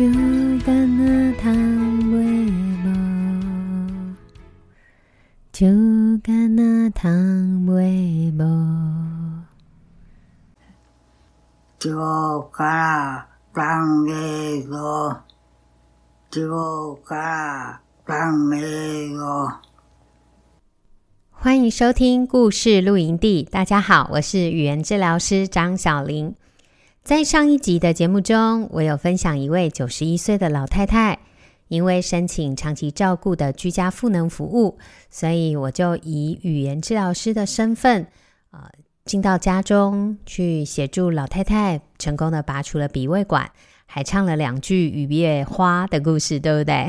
就干那糖袂无，就干那糖袂无，就干那糖袂无，就干那糖袂无。欢迎收听故事露营地，大家好，我是语言治疗师张小玲。在上一集的节目中，我有分享一位九十一岁的老太太，因为申请长期照顾的居家赋能服务，所以我就以语言治疗师的身份，呃，进到家中去协助老太太，成功的拔除了鼻胃管，还唱了两句雨夜花的故事，对不对？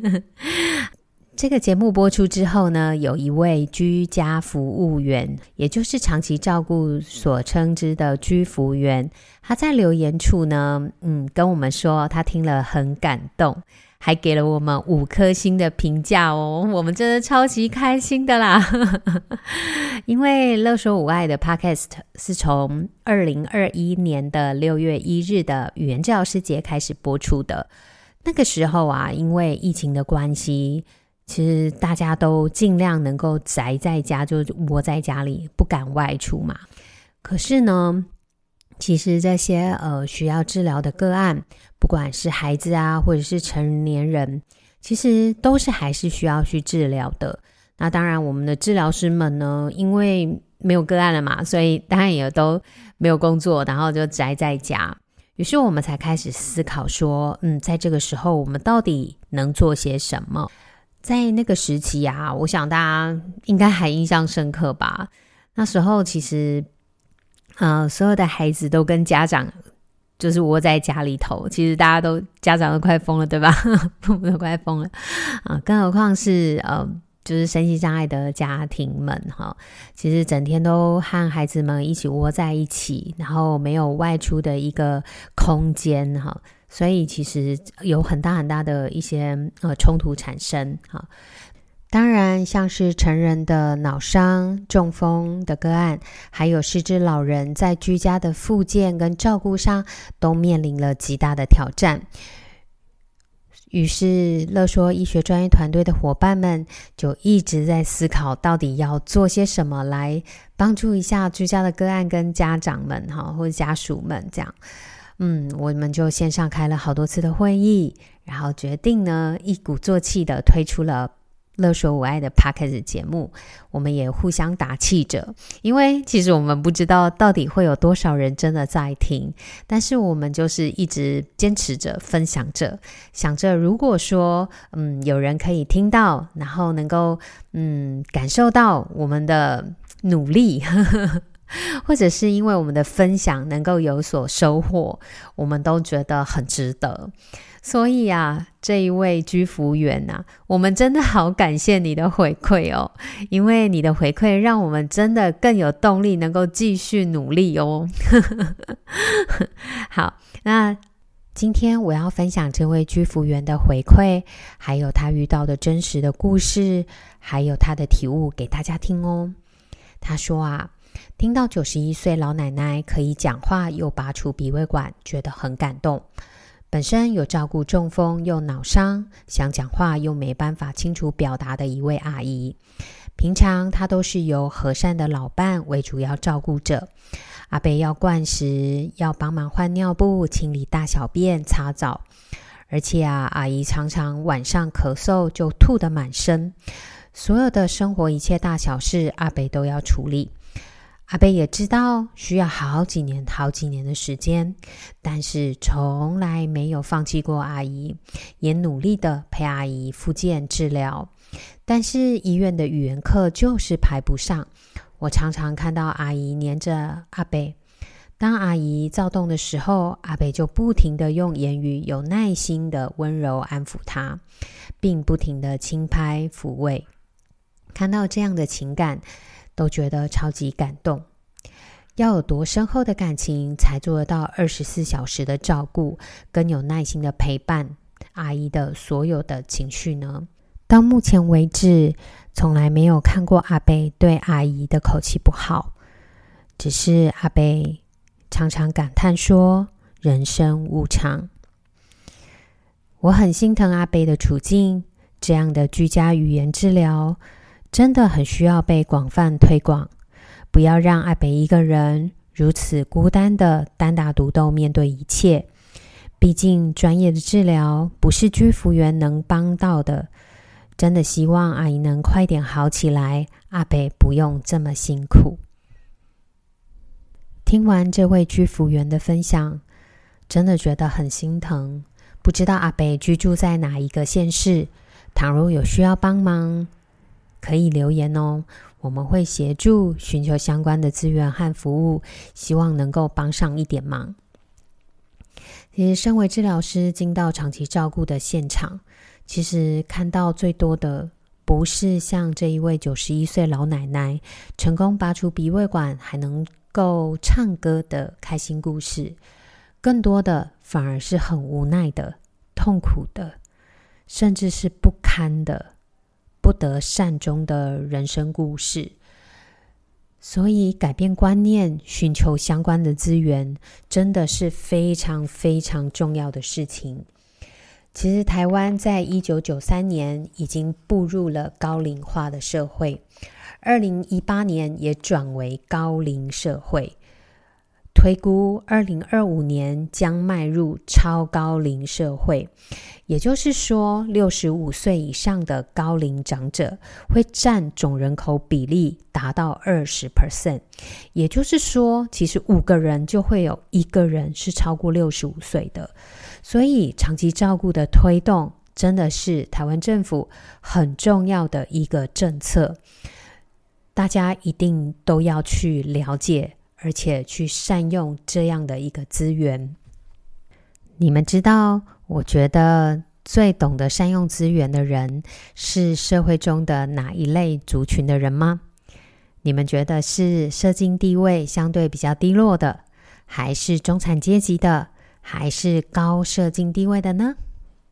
这个节目播出之后呢，有一位居家服务员，也就是长期照顾所称之的居服员，他在留言处呢，嗯，跟我们说他听了很感动，还给了我们五颗星的评价哦，我们真的超级开心的啦！因为乐说无爱的 Podcast 是从二零二一年的六月一日的语言治疗师节开始播出的，那个时候啊，因为疫情的关系。其实大家都尽量能够宅在家，就窝在家里，不敢外出嘛。可是呢，其实这些呃需要治疗的个案，不管是孩子啊，或者是成年人，其实都是还是需要去治疗的。那当然，我们的治疗师们呢，因为没有个案了嘛，所以当然也都没有工作，然后就宅在家。于是我们才开始思考说，嗯，在这个时候，我们到底能做些什么？在那个时期啊，我想大家应该还印象深刻吧？那时候其实，呃，所有的孩子都跟家长就是窝在家里头，其实大家都家长都快疯了，对吧？父母都快疯了啊！更何况是呃，就是身心障碍的家庭们哈，其实整天都和孩子们一起窝在一起，然后没有外出的一个空间哈。所以其实有很大很大的一些呃冲突产生哈，当然像是成人的脑伤、中风的个案，还有失智老人在居家的复健跟照顾上，都面临了极大的挑战。于是乐说医学专业团队的伙伴们就一直在思考，到底要做些什么来帮助一下居家的个案跟家长们哈，或者家属们这样。嗯，我们就线上开了好多次的会议，然后决定呢，一鼓作气的推出了乐说无爱的 Podcast 节目。我们也互相打气着，因为其实我们不知道到底会有多少人真的在听，但是我们就是一直坚持着分享着，想着如果说嗯有人可以听到，然后能够嗯感受到我们的努力。或者是因为我们的分享能够有所收获，我们都觉得很值得。所以啊，这一位居服员呐、啊，我们真的好感谢你的回馈哦，因为你的回馈让我们真的更有动力，能够继续努力哦。好，那今天我要分享这位居服员的回馈，还有他遇到的真实的故事，还有他的体悟给大家听哦。他说啊。听到九十一岁老奶奶可以讲话又拔除鼻胃管，觉得很感动。本身有照顾中风又脑伤，想讲话又没办法清楚表达的一位阿姨。平常她都是由和善的老伴为主要照顾者。阿伯要灌食，要帮忙换尿布、清理大小便、擦澡。而且啊，阿姨常常晚上咳嗽就吐得满身。所有的生活一切大小事，阿伯都要处理。阿贝也知道需要好几年、好几年的时间，但是从来没有放弃过阿姨，也努力的陪阿姨复健治疗。但是医院的语言课就是排不上，我常常看到阿姨黏着阿贝，当阿姨躁动的时候，阿北就不停地用言语有耐心的温柔安抚她，并不停地轻拍抚慰。看到这样的情感，都觉得超级感动。要有多深厚的感情，才做得到二十四小时的照顾，更有耐心的陪伴阿姨的所有的情绪呢？到目前为止，从来没有看过阿北对阿姨的口气不好，只是阿北常常感叹说：“人生无常。”我很心疼阿北的处境，这样的居家语言治疗真的很需要被广泛推广。不要让阿北一个人如此孤单的单打独斗面对一切。毕竟专业的治疗不是居服员能帮到的。真的希望阿姨能快点好起来，阿北不用这么辛苦。听完这位居服员的分享，真的觉得很心疼。不知道阿北居住在哪一个县市？倘若有需要帮忙，可以留言哦。我们会协助寻求相关的资源和服务，希望能够帮上一点忙。其实，身为治疗师，进到长期照顾的现场，其实看到最多的不是像这一位九十一岁老奶奶成功拔出鼻胃管还能够唱歌的开心故事，更多的反而是很无奈的、痛苦的，甚至是不堪的。不得善终的人生故事，所以改变观念、寻求相关的资源，真的是非常非常重要的事情。其实，台湾在一九九三年已经步入了高龄化的社会，二零一八年也转为高龄社会。推估二零二五年将迈入超高龄社会，也就是说，六十五岁以上的高龄长者会占总人口比例达到二十 percent。也就是说，其实五个人就会有一个人是超过六十五岁的。所以，长期照顾的推动真的是台湾政府很重要的一个政策，大家一定都要去了解。而且去善用这样的一个资源，你们知道，我觉得最懂得善用资源的人是社会中的哪一类族群的人吗？你们觉得是社经地位相对比较低落的，还是中产阶级的，还是高社经地位的呢？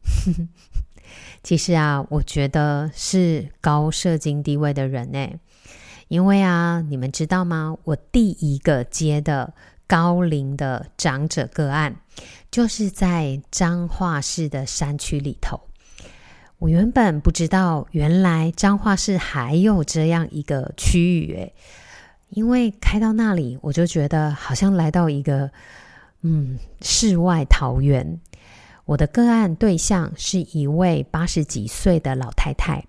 其实啊，我觉得是高社经地位的人诶。因为啊，你们知道吗？我第一个接的高龄的长者个案，就是在彰化市的山区里头。我原本不知道，原来彰化市还有这样一个区域诶。因为开到那里，我就觉得好像来到一个嗯世外桃源。我的个案对象是一位八十几岁的老太太，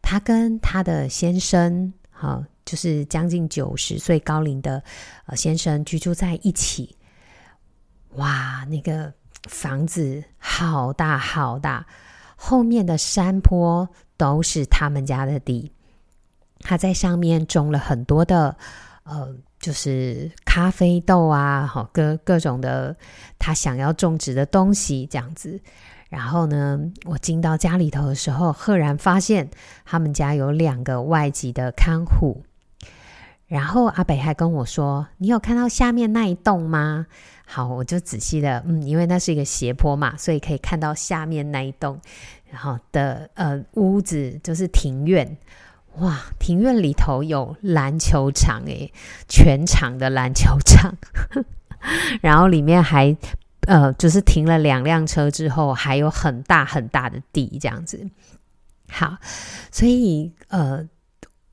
她跟她的先生，好。就是将近九十岁高龄的呃先生居住在一起，哇，那个房子好大好大，后面的山坡都是他们家的地，他在上面种了很多的呃，就是咖啡豆啊，好各各种的他想要种植的东西这样子。然后呢，我进到家里头的时候，赫然发现他们家有两个外籍的看护。然后阿北还跟我说：“你有看到下面那一栋吗？”好，我就仔细的，嗯，因为那是一个斜坡嘛，所以可以看到下面那一栋，然后的呃屋子就是庭院，哇，庭院里头有篮球场诶，全场的篮球场，然后里面还呃就是停了两辆车之后，还有很大很大的地这样子。好，所以呃。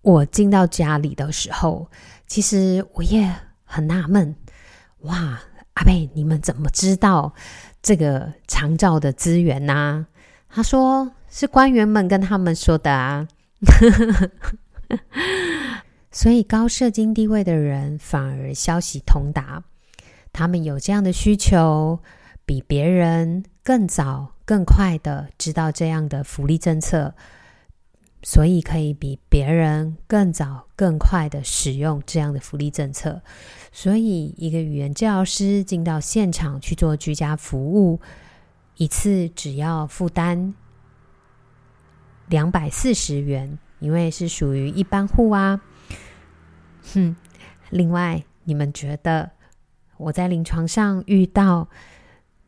我进到家里的时候，其实我也很纳闷，哇，阿贝，你们怎么知道这个长照的资源呢、啊？他说是官员们跟他们说的啊。所以高社经地位的人反而消息通达，他们有这样的需求，比别人更早、更快的知道这样的福利政策。所以可以比别人更早、更快的使用这样的福利政策。所以，一个语言教师进到现场去做居家服务，一次只要负担两百四十元，因为是属于一般户啊。哼，另外，你们觉得我在临床上遇到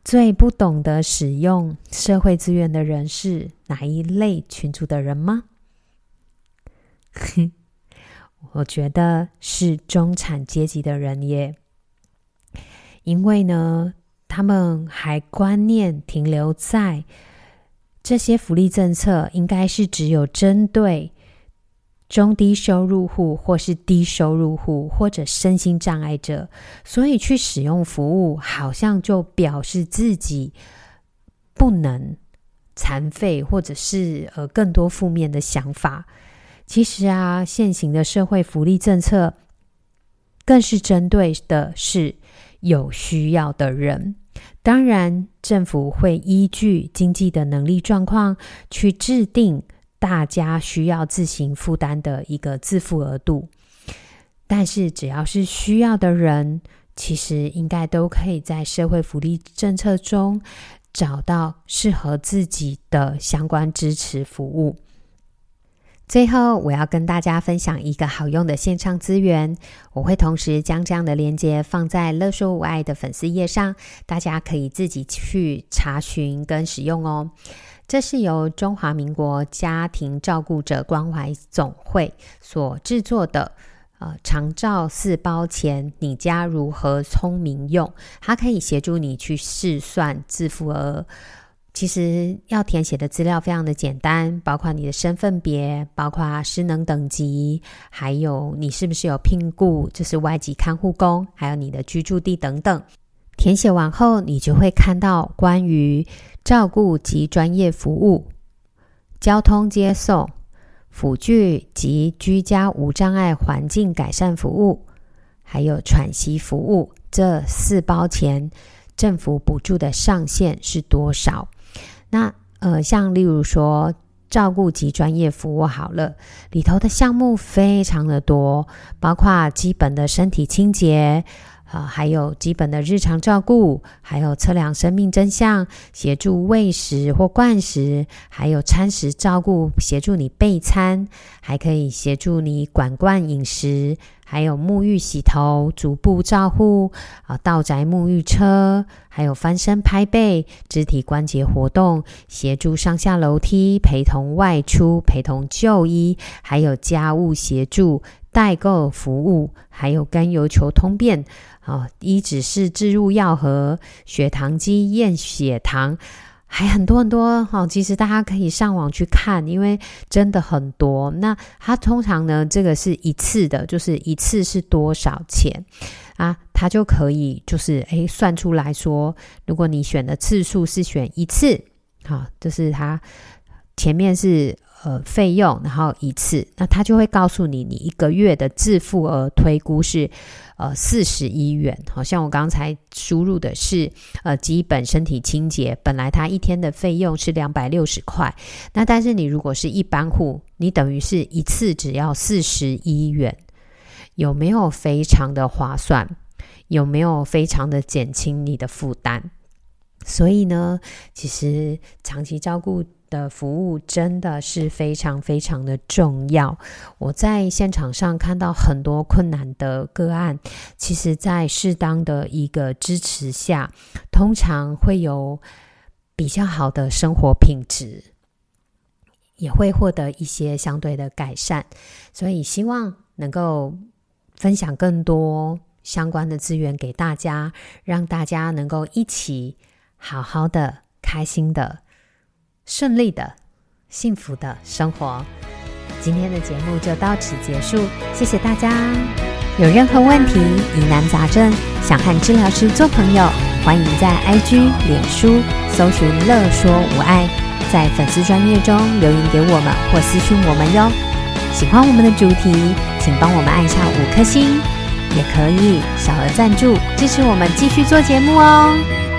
最不懂得使用社会资源的人是哪一类群组的人吗？哼，我觉得是中产阶级的人耶，因为呢，他们还观念停留在这些福利政策应该是只有针对中低收入户或是低收入户或者身心障碍者，所以去使用服务，好像就表示自己不能残废，或者是呃更多负面的想法。其实啊，现行的社会福利政策更是针对的是有需要的人。当然，政府会依据经济的能力状况去制定大家需要自行负担的一个自付额度。但是，只要是需要的人，其实应该都可以在社会福利政策中找到适合自己的相关支持服务。最后，我要跟大家分享一个好用的线上资源，我会同时将这样的链接放在乐说无碍的粉丝页上，大家可以自己去查询跟使用哦。这是由中华民国家庭照顾者关怀总会所制作的，呃，长照四包钱，你家如何聪明用？它可以协助你去试算自付额。其实要填写的资料非常的简单，包括你的身份别，包括失能等级，还有你是不是有聘雇，就是外籍看护工，还有你的居住地等等。填写完后，你就会看到关于照顾及专业服务、交通接送、辅具及居家无障碍环境改善服务，还有喘息服务这四包钱，政府补助的上限是多少？那呃，像例如说照顾及专业服务好了，里头的项目非常的多，包括基本的身体清洁。啊，还有基本的日常照顾，还有测量生命征象，协助喂食或灌食，还有餐食照顾，协助你备餐，还可以协助你管灌饮食，还有沐浴洗头、足部照护啊，到宅沐浴车，还有翻身拍背、肢体关节活动，协助上下楼梯，陪同外出，陪同就医，还有家务协助。代购服务，还有甘油球通便，啊，一指是置入药盒，血糖机验血糖，还很多很多。哈，其实大家可以上网去看，因为真的很多。那它通常呢，这个是一次的，就是一次是多少钱啊？它就可以就是诶算出来说，如果你选的次数是选一次，好，就是它前面是。呃，费用，然后一次，那他就会告诉你，你一个月的自付额推估是呃四十一元。好像我刚才输入的是呃基本身体清洁，本来他一天的费用是两百六十块，那但是你如果是一般户，你等于是一次只要四十一元，有没有非常的划算？有没有非常的减轻你的负担？所以呢，其实长期照顾。的服务真的是非常非常的重要。我在现场上看到很多困难的个案，其实，在适当的一个支持下，通常会有比较好的生活品质，也会获得一些相对的改善。所以，希望能够分享更多相关的资源给大家，让大家能够一起好好的、开心的。顺利的、幸福的生活。今天的节目就到此结束，谢谢大家。有任何问题、疑难杂症，想和治疗师做朋友，欢迎在 IG、脸书搜寻“乐说无碍”，在粉丝专页中留言给我们或私讯我们哟。喜欢我们的主题，请帮我们按下五颗星，也可以小额赞助支持我们继续做节目哦。